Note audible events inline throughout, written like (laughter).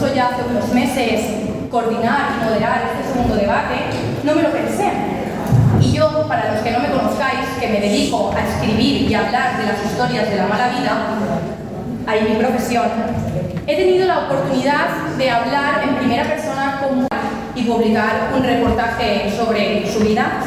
propuso ya hace unos meses coordinar y moderar este segundo debate, no me lo pensé. Y yo, para los que no me conozcáis, que me dedico a escribir y hablar de las historias de la mala vida, ahí mi profesión, he tenido la oportunidad de hablar en primera persona con y publicar un reportaje sobre su vida.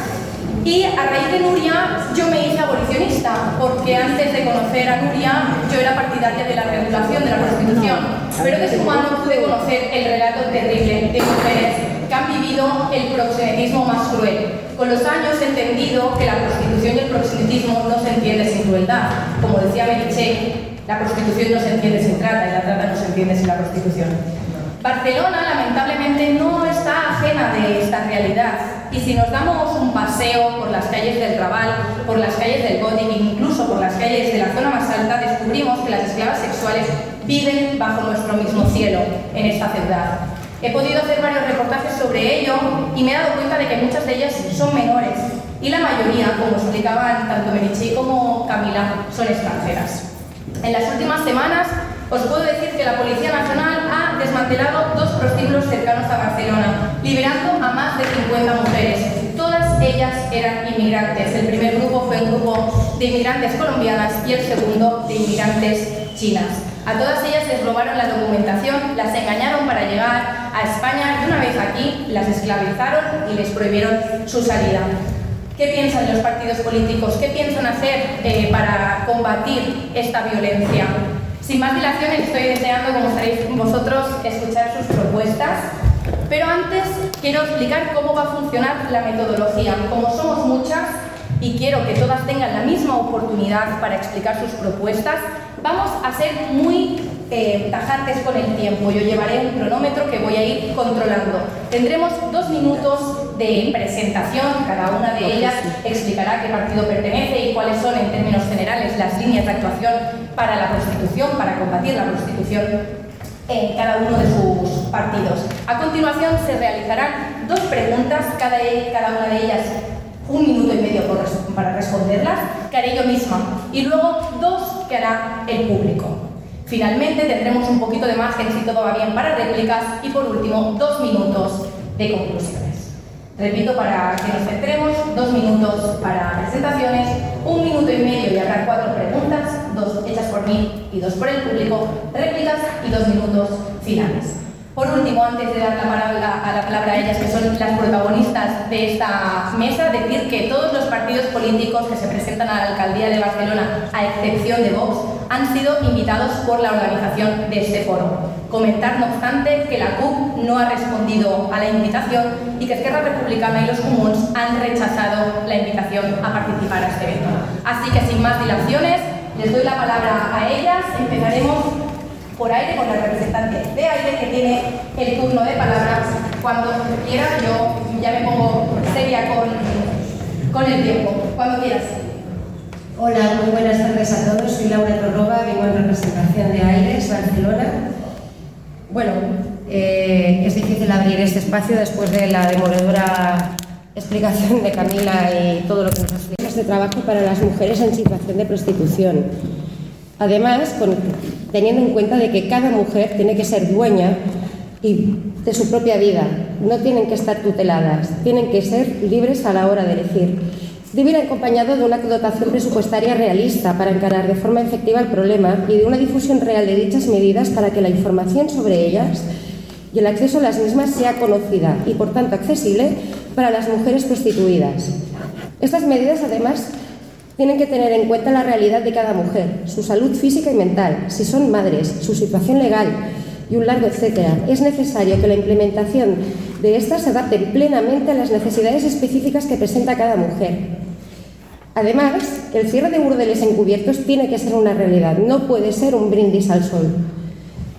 Y a raíz de Nuria yo me hice abolicionista, porque antes de conocer a Nuria yo era partidaria de la regulación de la prostitución, pero de su mano pude conocer el relato terrible de mujeres que han vivido el proxenetismo más cruel. Con los años he entendido que la prostitución y el proxenetismo no se entiende sin crueldad. Como decía Meriche, la prostitución no se entiende sin trata y la trata no se entiende sin la prostitución. Barcelona, lamentablemente, no está ajena de esta realidad. Y si nos damos un paseo por las calles del Raval, por las calles del e incluso por las calles de la zona más alta, descubrimos que las esclavas sexuales viven bajo nuestro mismo cielo en esta ciudad. He podido hacer varios reportajes sobre ello y me he dado cuenta de que muchas de ellas son menores y la mayoría, como explicaban tanto Merichi como Camila, son extranjeras. En las últimas semanas os puedo decir que la Policía Nacional desmantelado dos prostíbulos cercanos a Barcelona, liberando a más de 50 mujeres. Todas ellas eran inmigrantes. El primer grupo fue un grupo de inmigrantes colombianas y el segundo de inmigrantes chinas. A todas ellas les robaron la documentación, las engañaron para llegar a España y una vez aquí las esclavizaron y les prohibieron su salida. ¿Qué piensan los partidos políticos? ¿Qué piensan hacer eh, para combatir esta violencia? Sin más dilación, estoy deseando, como estaréis vosotros, escuchar sus propuestas. Pero antes quiero explicar cómo va a funcionar la metodología. Como somos muchas y quiero que todas tengan la misma oportunidad para explicar sus propuestas, vamos a ser muy eh, tajantes con el tiempo. Yo llevaré un cronómetro que voy a ir controlando. Tendremos dos minutos de presentación, cada una de ellas explicará qué partido pertenece y cuáles son en términos generales las líneas de actuación para la prostitución, para combatir la prostitución en cada uno de sus partidos. A continuación se realizarán dos preguntas, cada, cada una de ellas un minuto y medio para responderlas, que haré yo misma, y luego dos que hará el público. Finalmente tendremos un poquito de margen si todo va bien para réplicas y por último dos minutos de conclusiones. Repito para que nos centremos, dos minutos para presentaciones, un minuto y medio y acá cuatro preguntas, dos hechas por mí y dos por el público, réplicas y dos minutos finales. Por último, antes de dar la palabra a la palabra a ellas, que son las protagonistas de esta mesa, decir que todos los partidos políticos que se presentan a la alcaldía de Barcelona, a excepción de Vox, han sido invitados por la organización de este foro. Comentar, no obstante, que la CUP no ha respondido a la invitación y que Esquerra Republicana y los Comuns han rechazado la invitación a participar a este evento. Así que, sin más dilaciones, les doy la palabra a ellas. Empezaremos por aire con la representante de aire que tiene el turno de palabras. Cuando quiera, yo ya me pongo seria con, con el tiempo. Cuando quieras. Hola, muy buenas tardes a todos. Soy Laura Torroba, vengo en representación de Aires, Barcelona. Bueno, eh, es difícil abrir este espacio después de la demoledora explicación de Camila y todo lo que nos ha explicado. de trabajo para las mujeres en situación de prostitución. Además, teniendo en cuenta de que cada mujer tiene que ser dueña de su propia vida, no tienen que estar tuteladas, tienen que ser libres a la hora de elegir. Debe ir acompañado de una dotación presupuestaria realista para encarar de forma efectiva el problema y de una difusión real de dichas medidas para que la información sobre ellas y el acceso a las mismas sea conocida y, por tanto, accesible para las mujeres prostituidas. Estas medidas, además, tienen que tener en cuenta la realidad de cada mujer, su salud física y mental, si son madres, su situación legal y un largo etcétera. Es necesario que la implementación de estas se adapte plenamente a las necesidades específicas que presenta cada mujer. Además, el cierre de burdeles encubiertos tiene que ser una realidad, no puede ser un brindis al sol.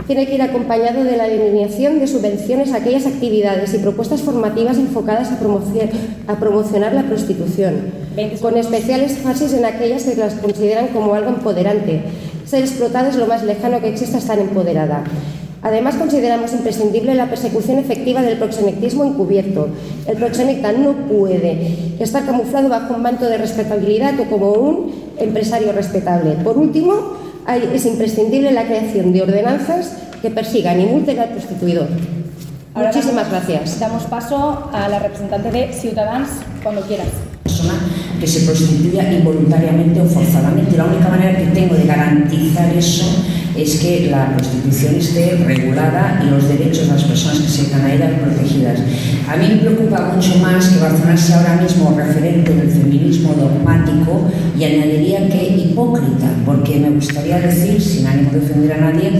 tiene que ir acompañado de la eliminación de subvenciones a aquellas actividades y propuestas formativas enfocadas a, promocionar la prostitución, con especiales énfasis en aquellas que las consideran como algo empoderante. Ser explotada es lo más lejano que exista estar empoderada. Además, consideramos imprescindible la persecución efectiva del proxenetismo encubierto. El proxeneta no puede estar camuflado bajo un manto de respetabilidad o como un empresario respetable. Por último, es imprescindible la creación de ordenanzas que persigan y multen al prostituidor. Muchísimas gracias. Damos paso a la representante de Ciudadanos cuando quieras. Persona que se prostituya involuntariamente o forzadamente. La única manera que tengo de garantizar eso es que la prostitución esté regulada y los derechos de las personas que se dedican a ella protegidas. A mí me preocupa mucho más que Barcelona sea ahora mismo referente del feminismo dogmático y añadiría que hipócrita, porque me gustaría decir, sin ánimo de ofender a nadie,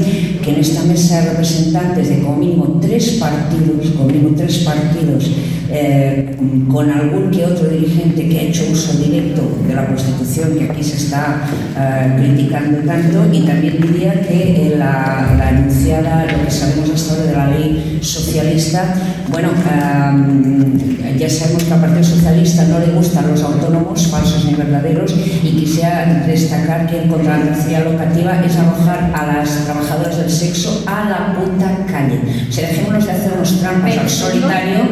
que en esta mesa de representantes de como mínimo tres partidos, como tres partidos, eh, con algún que otro dirigente que ha hecho uso directo de la prostitución, que aquí se está eh, criticando tanto, y también diría que la, la, anunciada, lo que sabemos hasta ahora de la ley socialista, bueno, eh, ya sabemos que al Partido Socialista no le gustan los autónomos, falsos ni verdaderos, y quisiera destacar que en contra la tercera locativa es arrojar a las trabajadoras del sexo a la puta calle. O sea, dejémonos de hacernos trampas al solitario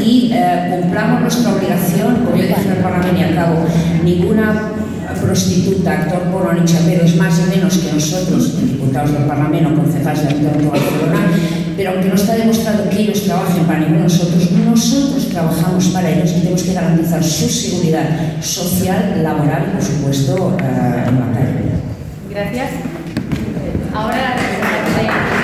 y eh, cumplamos nuestra obligación, como en el Parlamento y acabo, ninguna prostituta, actor porno ni chapero es más y menos que nosotros, diputados del Parlamento, concejales del Ayuntamiento de Barcelona, pero aunque no está demostrado que ellos trabajen para ninguno de nosotros, nosotros trabajamos para ellos y tenemos que garantizar su seguridad social, laboral y, por supuesto, eh, en la calle. Gracias. Ahora la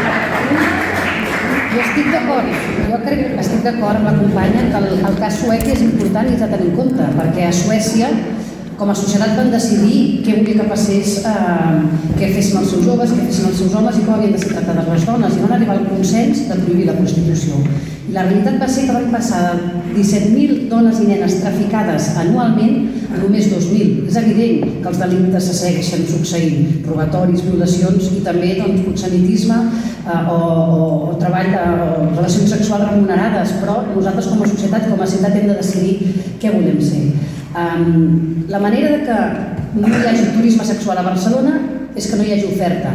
jo estic d'acord, jo crec que estic d'acord amb la companya que el, el cas suec és important i s'ha de tenir en compte, perquè a Suècia com a societat van decidir què volia que passés, eh, què fessin els seus joves, què fessin els seus homes i com havien de ser tractades les dones i van arribar al consens de prohibir la prostitució. La realitat va ser que van passar de 17.000 dones i nenes traficades anualment a només 2.000. És evident que els delictes se segueixen succeint, robatoris, violacions i també doncs, proxenitisme eh, o, o, o treball o relacions sexuals remunerades, però nosaltres com a societat, com a ciutat hem de decidir què volem ser. Um, la manera de que no hi hagi turisme sexual a Barcelona és que no hi hagi oferta.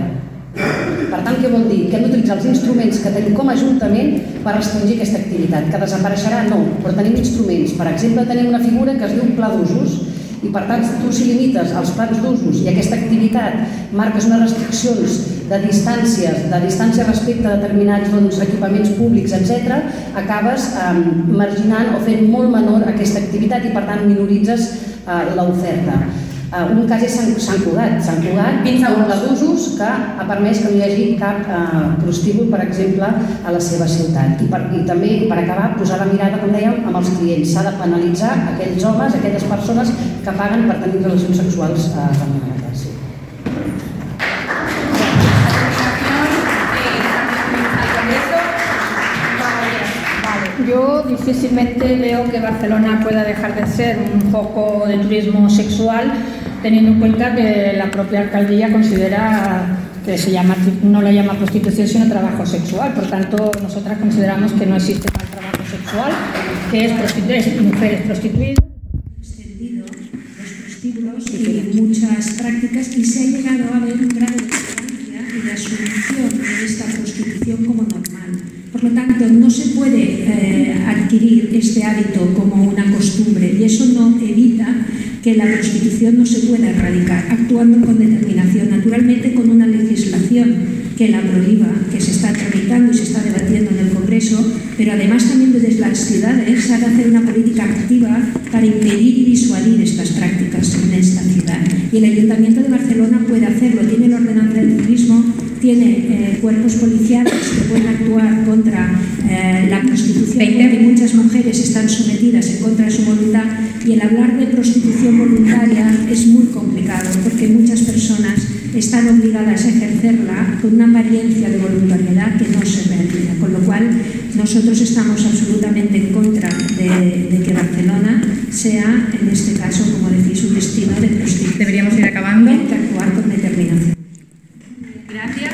Per tant, què vol dir? Que hem d'utilitzar els instruments que tenim com a Ajuntament per restringir aquesta activitat. Que desapareixerà? No, però tenim instruments. Per exemple, tenim una figura que es diu Pla d'Usos, i per tant tu si limites els plans d'usos i aquesta activitat marques unes restriccions de distàncies, de distància respecte a determinats doncs, equipaments públics, etc., acabes eh, marginant o fent molt menor aquesta activitat i per tant minoritzes eh, l'oferta. Uh, un cas és Sant, Sant Cugat. Sant Cugat, ordre d'usos que ha permès que no hi hagi cap uh, prostíbul, per exemple, a la seva ciutat. I, per, I també, per acabar, posar la mirada, com dèiem, amb els clients. S'ha de penalitzar aquells homes, aquelles persones que paguen per tenir relacions sexuals uh, remunerades. Yo difícilmente veo que Barcelona pueda dejar de ser un foco de turismo sexual teniendo en cuenta que la propia alcaldía considera que se llama, no le llama prostitución sino trabajo sexual. Por tanto, nosotras consideramos que no existe tal trabajo sexual, que es, prostitu mujeres prostituidas. los prostíbulos y muchas prácticas y se ha llegado a ver un grado de tolerancia y de asunción de esta prostitución como normal. Por lo tanto, no se puede eh, adquirir este hábito como una costumbre y eso no evita que la prostitución no se pueda erradicar, actuando con determinación, naturalmente con una legislación que la prohíba, que se está tramitando y se está debatiendo en el Congreso, pero además también desde las ciudades se ha de hacer una política activa para impedir y disuadir estas prácticas en esta ciudad. Y el Ayuntamiento de Barcelona puede hacerlo, tiene el ordenanza del turismo, tiene eh, cuerpos policiales que pueden actuar contra eh, la prostitución, porque muchas mujeres están sometidas en contra de su voluntad y el hablar de prostitución voluntaria es muy complicado porque muchas están obligadas a ejercerla con una apariencia de voluntariedad que no se realiza, con lo cual nosotros estamos absolutamente en contra de, de que Barcelona sea, en este caso, como decís, un destino de prostitución. Deberíamos ir acabando. Hay que actuar con determinación. Gracias.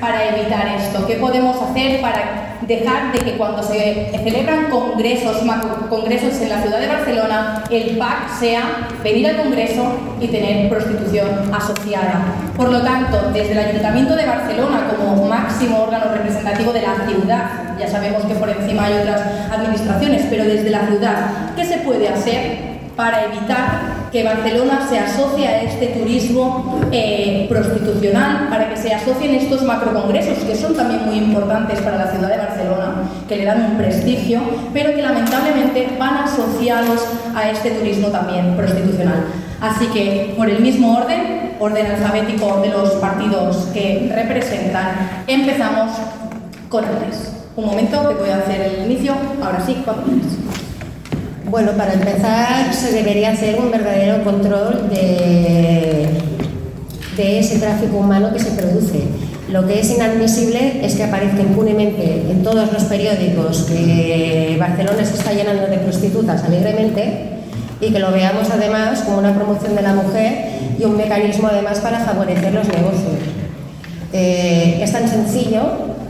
Para evitar esto? ¿Qué podemos hacer para dejar de que cuando se celebran congresos, congresos en la ciudad de Barcelona, el PAC sea venir al congreso y tener prostitución asociada? Por lo tanto, desde el Ayuntamiento de Barcelona, como máximo órgano representativo de la ciudad, ya sabemos que por encima hay otras administraciones, pero desde la ciudad, ¿qué se puede hacer para evitar que Barcelona se asocie a este turismo eh, prostitucional, para que se asocien estos macrocongresos, que son también muy importantes para la ciudad de Barcelona, que le dan un prestigio, pero que lamentablemente van asociados a este turismo también prostitucional. Así que, por el mismo orden, orden alfabético de los partidos que representan, empezamos con tres. Un momento que voy a hacer el inicio, ahora sí, cuatro bueno, para empezar se debería hacer un verdadero control de, de ese tráfico humano que se produce. Lo que es inadmisible es que aparezca impunemente en todos los periódicos que Barcelona se está llenando de prostitutas alegremente y que lo veamos además como una promoción de la mujer y un mecanismo además para favorecer los negocios. Eh, es tan sencillo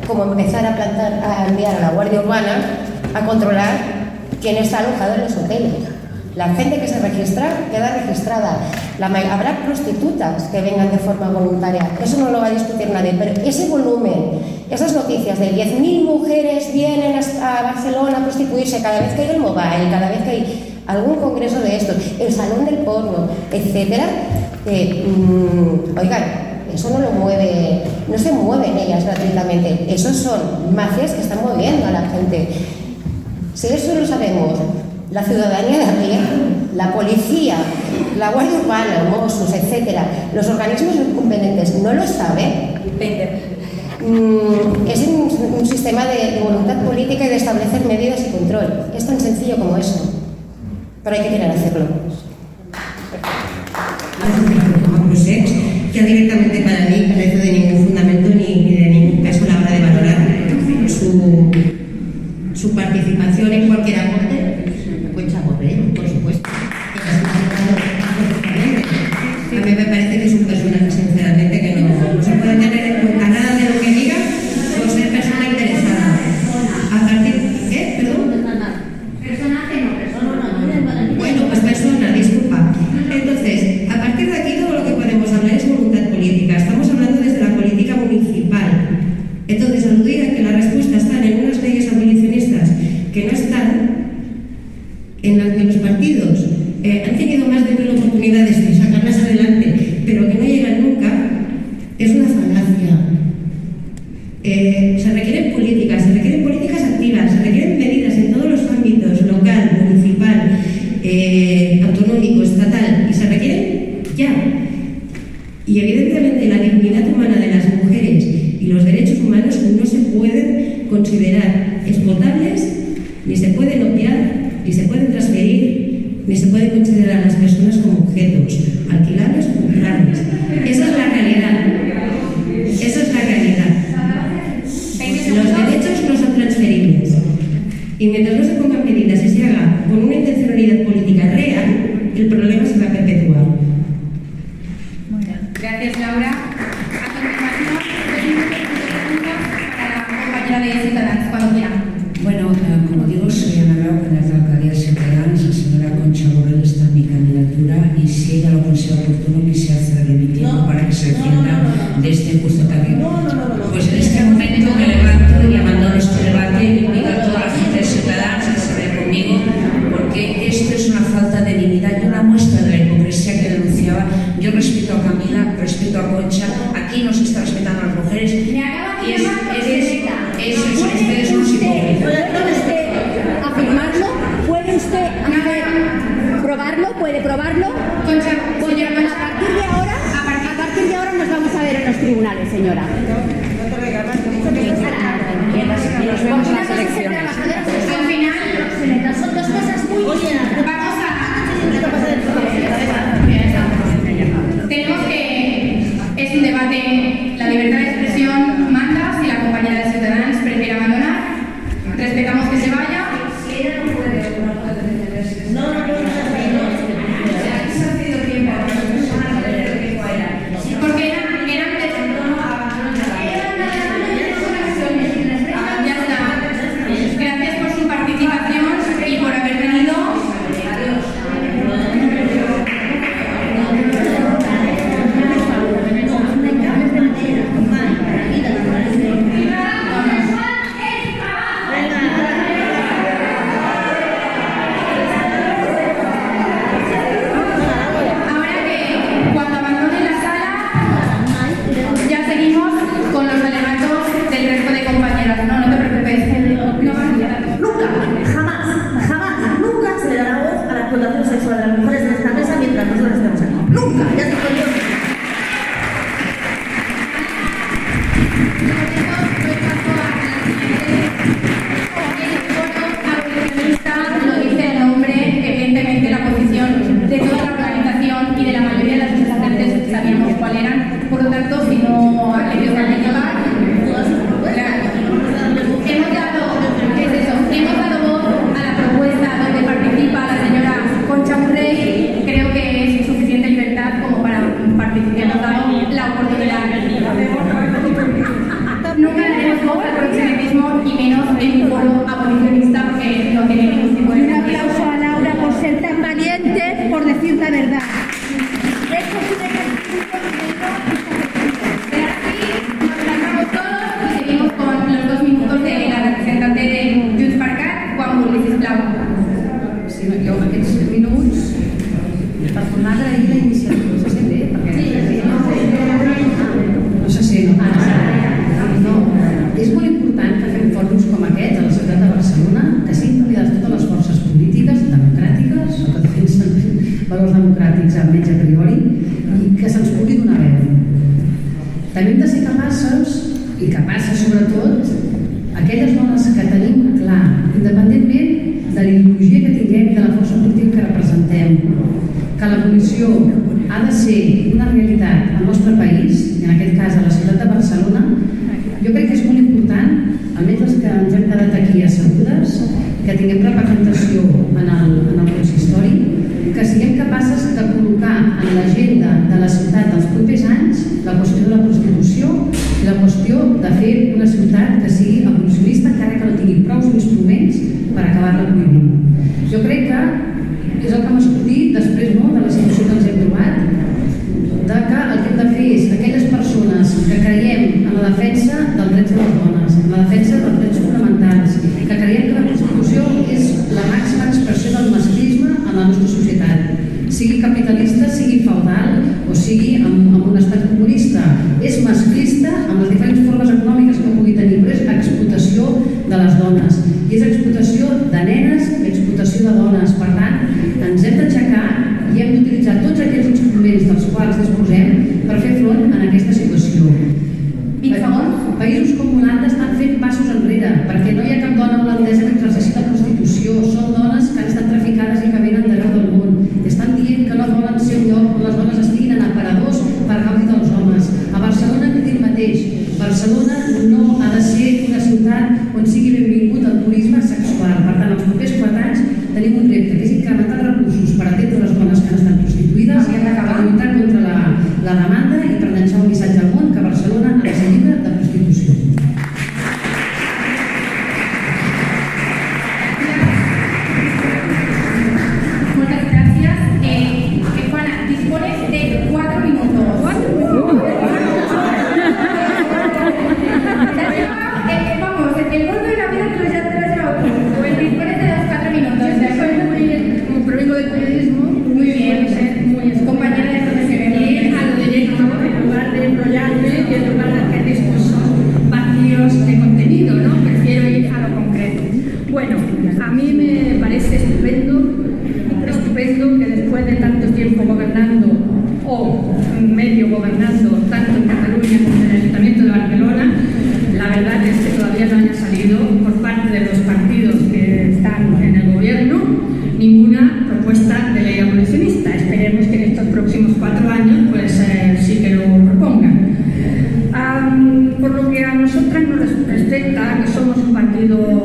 como empezar a, plantar, a enviar a la Guardia Urbana a controlar quién está alojado en los hoteles. La gente que se registra queda registrada. habrá prostitutas que vengan de forma voluntaria. Eso no lo va a discutir nadie. Pero ese volumen, esas noticias de 10.000 mujeres vienen a Barcelona a prostituirse cada vez que hay el mobile, cada vez que hay algún congreso de estos, el salón del porno, etcétera, eh, mm, oigan, eso no lo mueve, no se mueven ellas gratuitamente. Esos son mafias que están moviendo a la gente. Si eso lo sabemos, la ciudadanía de arriba, la policía, la Guardia Urbana, Mossos, etcétera, los organismos competentes no lo saben, mm, es un, sistema de, voluntad política y de establecer medidas y control. Es tan sencillo como eso, pero hay que querer hacerlo. que directamente para mí carece de ningún fundamento ni, de ningún a la hora de valorar su su participación en cualquier aporte, pues la libertad de expresión la defensa dels drets fonamentals, que creiem que la Constitució és la màxima expressió del masclisme en la nostra societat, sigui capitalista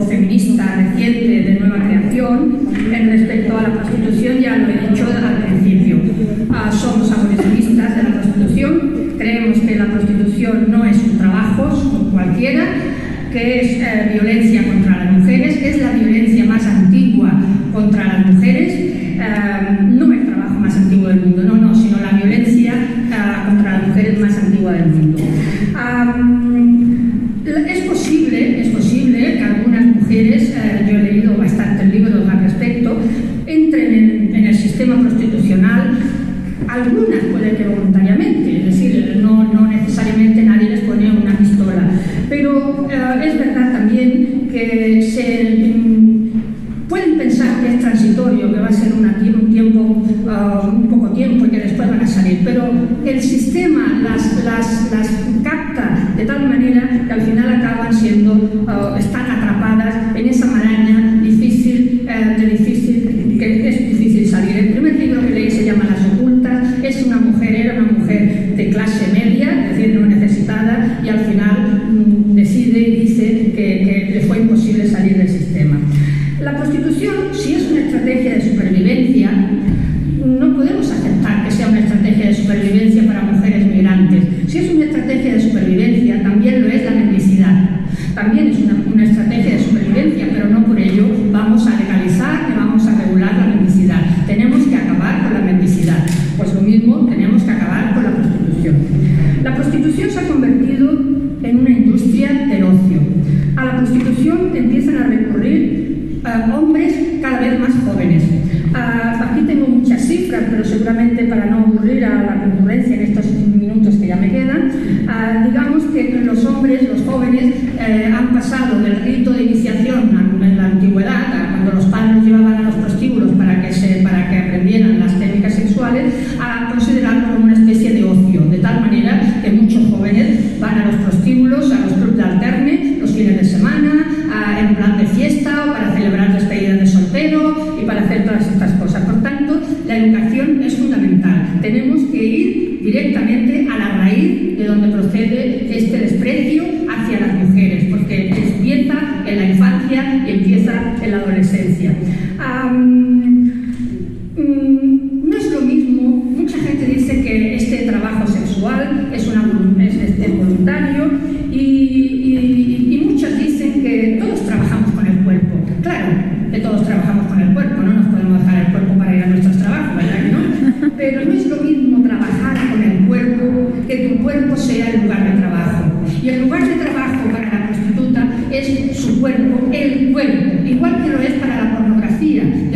feminista reciente de nueva creación en respecto a la prostitución ya lo he dicho al principio. Ah, somos abolicionistas de la prostitución. creemos que la prostitución no es un trabajo como cualquiera, que es eh, violencia contra las mujeres, es la violencia más antigua contra las mujeres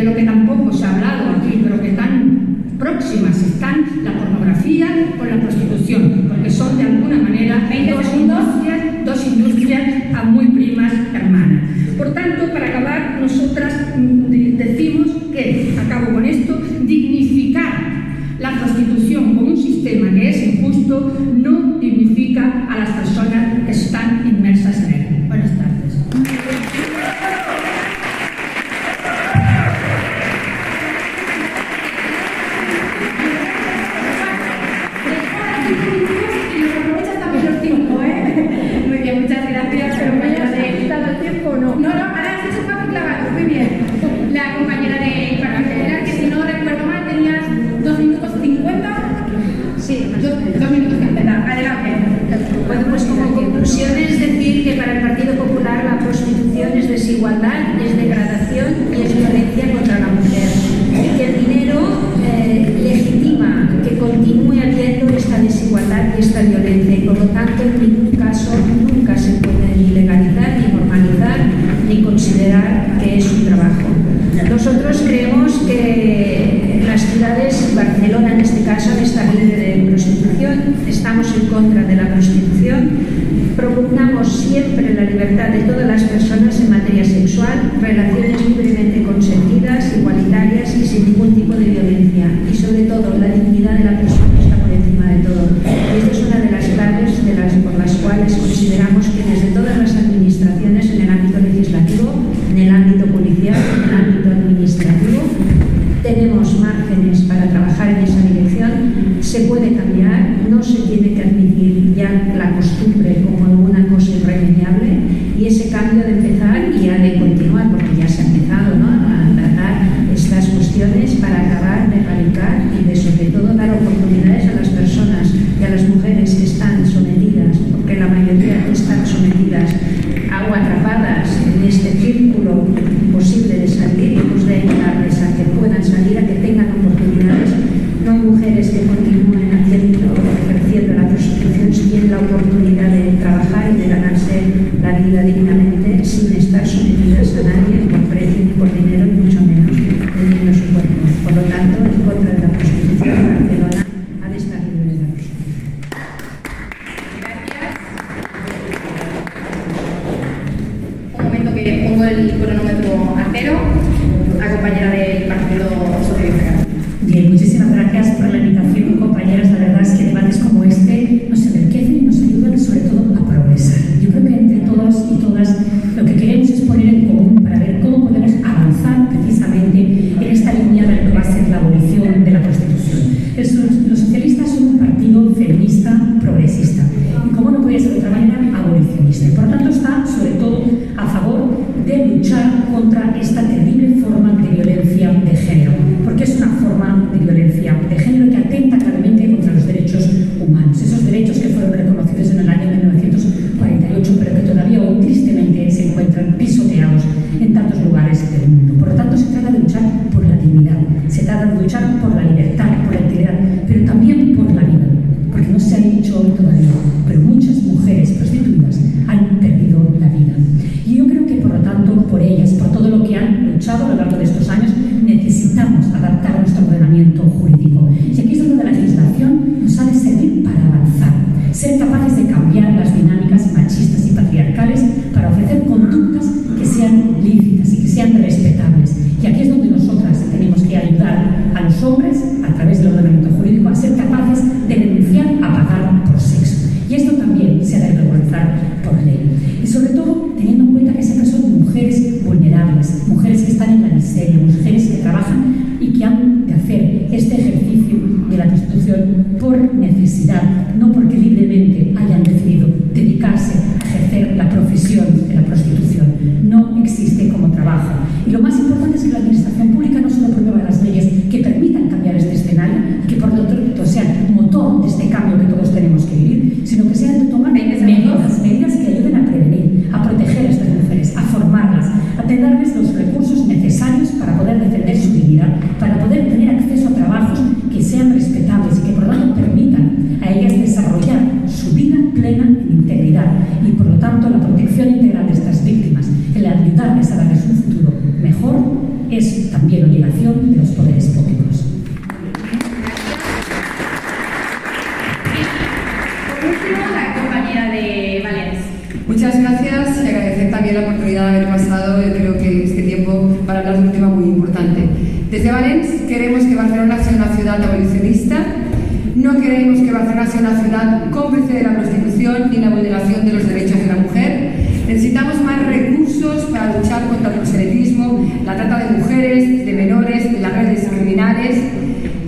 de lo que tampoco se ha hablado aquí, pero que están próximas, están la pornografía con la prostitución, porque son de alguna manera dos industrias, dos industrias a muy primas hermanas. Por tanto, para acabar, nosotras para acabar de erradicar y de sobre todo dar oportunidades de Valencia. Muchas gracias y agradecer también la oportunidad de haber pasado. Yo creo que este tiempo para hablar de un tema muy importante. Desde Valencia queremos que Barcelona sea una ciudad abolicionista. No queremos que Barcelona sea una ciudad cómplice de la prostitución ni la vulneración de los derechos de la mujer. Necesitamos más recursos para luchar contra el proselitismo, la trata de mujeres, de menores, las redes criminales.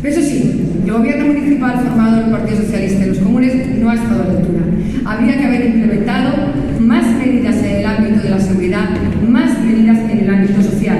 Pero eso sí, el gobierno municipal formado en el Partido Socialista y los comunes no ha estado. Habría que haber implementado más medidas en el ámbito de la seguridad, más medidas en el ámbito social.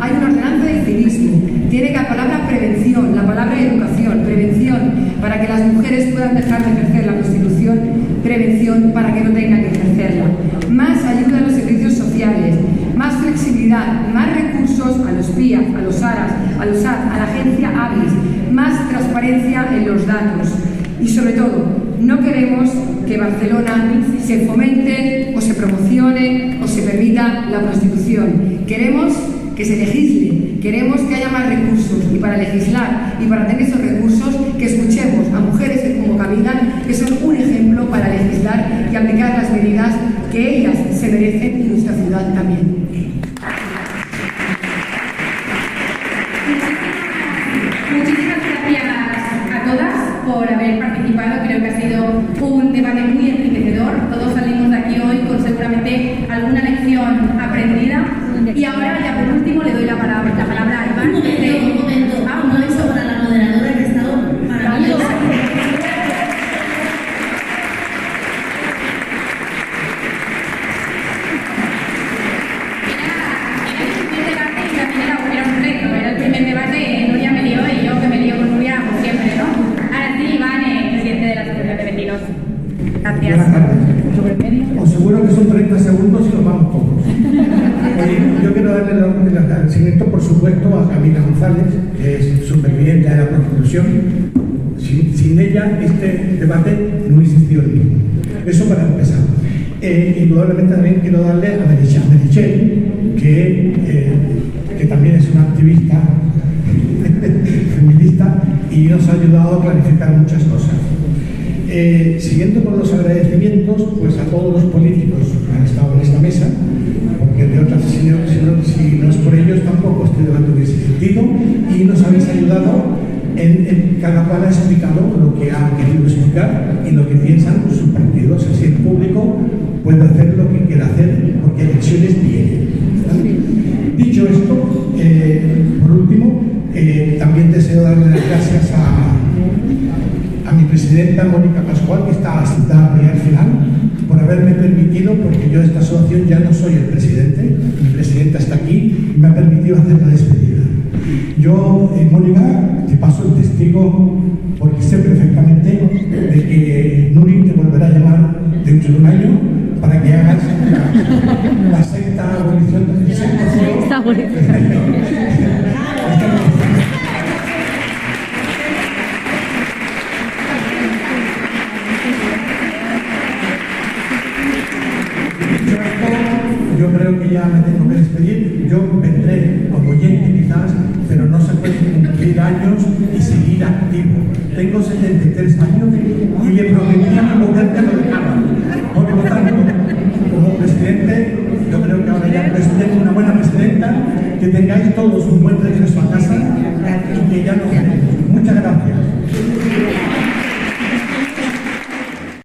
Hay una ordenanza de civismo, tiene que la palabra prevención, la palabra educación, prevención, para que las mujeres puedan dejar de ejercer la prostitución, prevención para que no tengan que ejercerla. Más ayuda a los servicios sociales, más flexibilidad, más recursos a los PIA, a los ARAS, a los a la agencia AVIS, más transparencia en los datos. Y sobre todo, no queremos que Barcelona se fomente o se promocione o se permita la prostitución. Queremos que se legisle, queremos que haya más recursos y para legislar y para tener esos recursos que escuchemos a mujeres como Camila, que son un ejemplo para legislar y aplicar las medidas que ellas se merecen y nuestra ciudad también. Participado. Creo que ha sido un debate muy enriquecedor. Todos salimos de aquí hoy con seguramente alguna lección aprendida. Y ahora, ya por último, le doy la palabra, la palabra a Iván. Un momento, un momento. Ah, Un momento para la moderadora que ha estado maravillosa. el primer debate y también era, era un reto. Era el primer debate, Nuria me lió y yo que me lío con Nuria, como siempre, ¿no? Ahora sí, Iván, eh, presidente Vecinos. Gracias. Buenas tardes. Os seguro que son 30 segundos y nos vamos todos. Oye, yo quiero darle el agradecimiento, por supuesto, a Camila González, que es superviviente de la prostitución. Sin, sin ella, este debate no existió ninguno. Eso para empezar. Eh, indudablemente también quiero darle a Merichel, que, eh, que también es una activista (laughs) feminista y nos ha ayudado a clarificar muchas cosas. Eh, siguiendo con los agradecimientos, pues a todos los políticos que han estado en esta mesa, porque de otras, si no, si no- es por ellos, tampoco este debate hubiese sentido, y nos habéis ayudado en, en- cada cual ha explicado lo que ha querido explicar y lo que piensan sus partidos. Así el público puede hacer lo que quiera hacer, presidenta Mónica Pascual, que está ahí al final, por haberme permitido, porque yo de esta asociación ya no soy el presidente, mi presidenta está aquí y me ha permitido hacer la despedida. Yo, eh, Mónica, te paso el testigo porque sé perfectamente de que Nuri te volverá a llamar dentro de un año para que hagas la, la sexta abolición de Sexta abolición. activo. Tengo 73 años y le prometí a mi mujer que lo dejaba. Por lo tanto, como presidente, yo creo que ahora ya tengo una buena presidenta, que tengáis todos un buen regreso a casa.